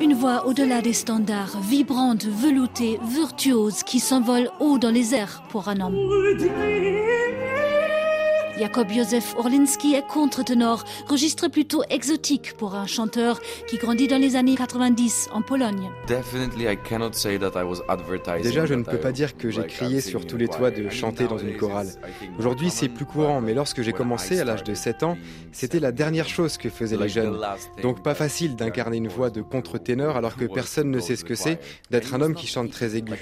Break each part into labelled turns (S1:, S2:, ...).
S1: Une voix au-delà des standards, vibrante, veloutée, virtuose, qui s'envole haut dans les airs pour un homme. Jakob Józef Orlinski est contre-ténor, registre plutôt exotique pour un chanteur qui grandit dans les années 90 en Pologne.
S2: Déjà, je ne peux pas dire que j'ai crié sur tous les toits de chanter dans une chorale. Aujourd'hui, c'est plus courant, mais lorsque j'ai commencé à l'âge de 7 ans, c'était la dernière chose que faisaient les jeunes. Donc pas facile d'incarner une voix de contre-ténor alors que personne ne sait ce que c'est d'être un homme qui chante très aigu.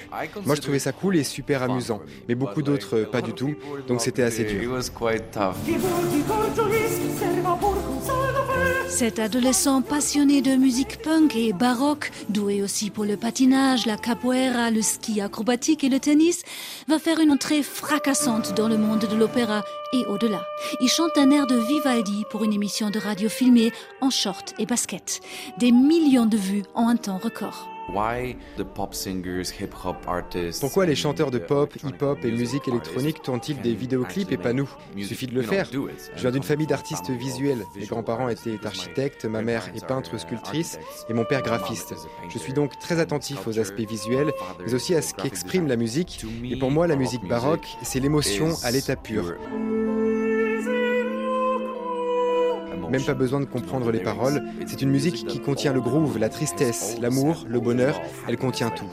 S2: Moi, je trouvais ça cool et super amusant, mais beaucoup d'autres pas du tout, donc c'était assez dur.
S1: Cet adolescent passionné de musique punk et baroque, doué aussi pour le patinage, la capoeira, le ski acrobatique et le tennis, va faire une entrée fracassante dans le monde de l'opéra et au-delà. Il chante un air de Vivaldi pour une émission de radio filmée en short et basket. Des millions de vues en un temps record.
S2: Pourquoi les chanteurs de pop, hip-hop et musique électronique tournent-ils des vidéoclips et pas nous Il suffit de le faire. Je viens d'une famille d'artistes visuels. Mes grands-parents étaient architectes, ma mère est peintre sculptrice et mon père graphiste. Je suis donc très attentif aux aspects visuels, mais aussi à ce qu'exprime la musique. Et pour moi, la musique baroque, c'est l'émotion à l'état pur. Même pas besoin de comprendre les paroles. C'est une musique qui contient le groove, la tristesse, l'amour, le bonheur. Elle contient tout.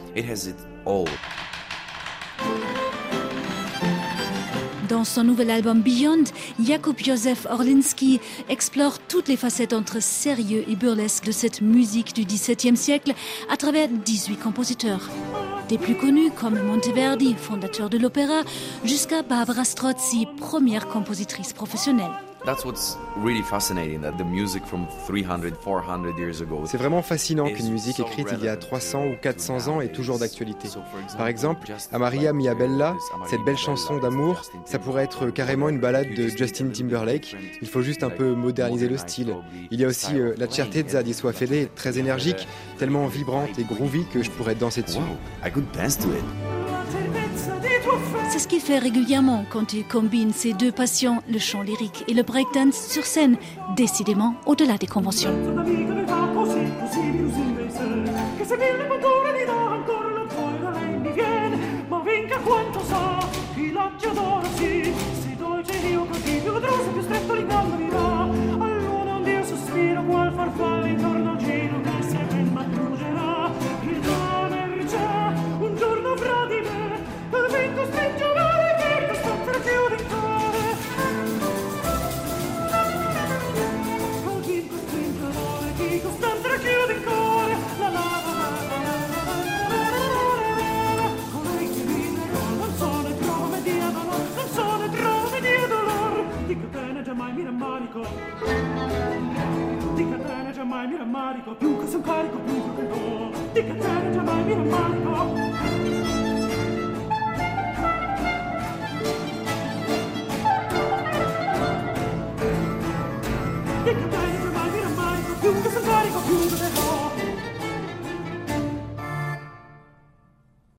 S1: Dans son nouvel album Beyond, Jakub Józef Orlinski explore toutes les facettes entre sérieux et burlesque de cette musique du XVIIe siècle à travers 18 compositeurs. Des plus connus comme Monteverdi, fondateur de l'opéra, jusqu'à Barbara Strozzi, première compositrice professionnelle.
S2: C'est vraiment fascinant qu'une musique écrite il y a 300 ou 400 ans est toujours d'actualité. Par exemple, Amaria Mia Bella, cette belle chanson d'amour, ça pourrait être carrément une balade de Justin Timberlake. Il faut juste un peu moderniser le style. Il y a aussi euh, la certezza di sua fede, très énergique, tellement vibrante et groovy que je pourrais danser dessus.
S1: C'est ce qu'il fait régulièrement quand il combine ses deux passions, le chant lyrique et le breakdance sur scène, décidément au-delà des conventions.
S3: Di Catania giammai mi rammarico, più che son carico, più che do. Di Catania giammai mi rammarico. Di Catania giammai mi rammarico, più che son carico, più che do.